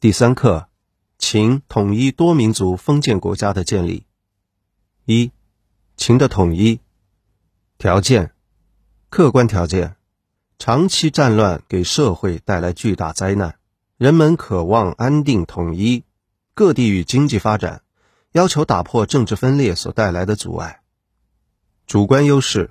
第三课：秦统一多民族封建国家的建立。一、秦的统一条件：客观条件，长期战乱给社会带来巨大灾难，人们渴望安定统一，各地域经济发展要求打破政治分裂所带来的阻碍。主观优势：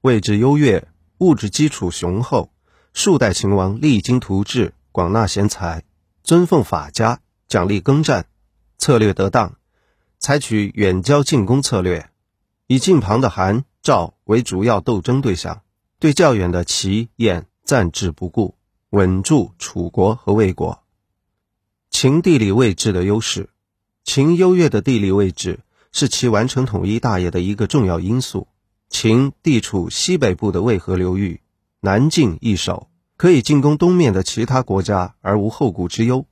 位置优越，物质基础雄厚，数代秦王励精图治，广纳贤才。尊奉法家，奖励耕战，策略得当，采取远交近攻策略，以近旁的韩、赵为主要斗争对象，对较远的齐、燕暂置不顾，稳住楚国和魏国。秦地理位置的优势，秦优越的地理位置是其完成统一大业的一个重要因素。秦地处西北部的渭河流域，南境易守。可以进攻东面的其他国家而无后顾之忧，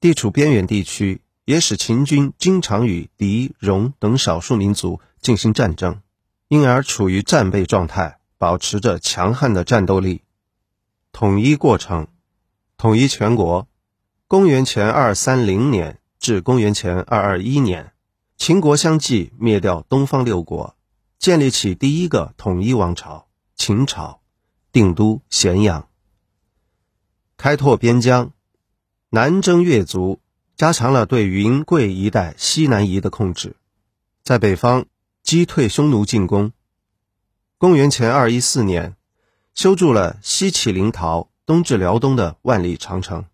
地处边远地区也使秦军经常与狄、戎等少数民族进行战争，因而处于战备状态，保持着强悍的战斗力。统一过程，统一全国，公元前二三零年至公元前二二一年，秦国相继灭掉东方六国，建立起第一个统一王朝——秦朝，定都咸阳。开拓边疆，南征越族，加强了对云贵一带西南夷的控制，在北方击退匈奴进攻。公元前二一四年，修筑了西起临洮、东至辽东的万里长城。